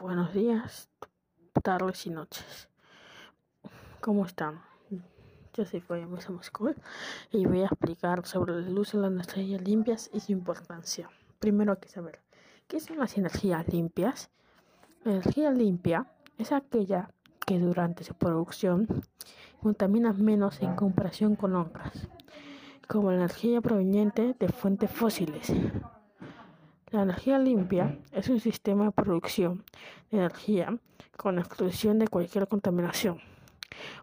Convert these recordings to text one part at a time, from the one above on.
Buenos días, tardes y noches. ¿Cómo están? Yo soy Fabio Mesa y voy a explicar sobre uso de las energías limpias y su importancia. Primero hay que saber, ¿qué son las energías limpias? La energía limpia es aquella que durante su producción contamina menos en comparación con otras, como la energía proveniente de fuentes fósiles. La energía limpia es un sistema de producción de energía con exclusión de cualquier contaminación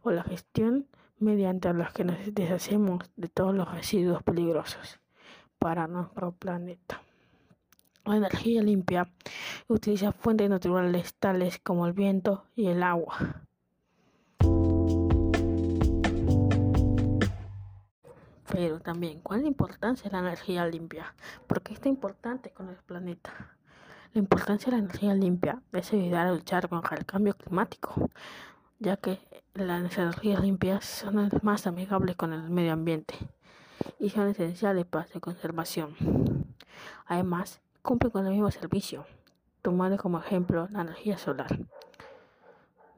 o la gestión mediante la que nos deshacemos de todos los residuos peligrosos para nuestro planeta. La energía limpia utiliza fuentes naturales tales como el viento y el agua Pero también, ¿cuál es la importancia de la energía limpia? ¿Por qué es tan importante con el planeta? La importancia de la energía limpia es ayudar a luchar contra el cambio climático, ya que las energías limpias son las más amigables con el medio ambiente y son esenciales para su conservación. Además, cumplen con el mismo servicio, tomando como ejemplo la energía solar.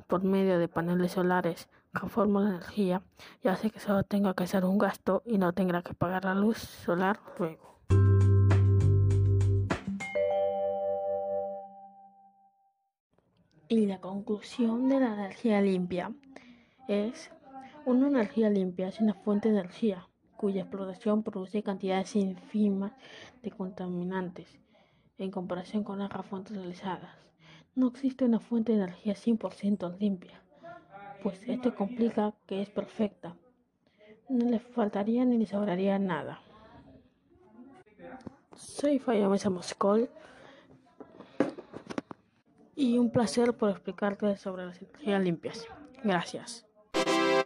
Por medio de paneles solares, conformo la energía y hace que solo tenga que hacer un gasto y no tenga que pagar la luz solar luego. Y la conclusión de la energía limpia es una energía limpia es una fuente de energía cuya explotación produce cantidades ínfimas de contaminantes en comparación con otras fuentes realizadas. No existe una fuente de energía 100% limpia pues esto complica que es perfecta. No le faltaría ni le sobraría nada. Soy Faya Mesa Moscol y un placer por explicarte sobre las energías limpias. Gracias.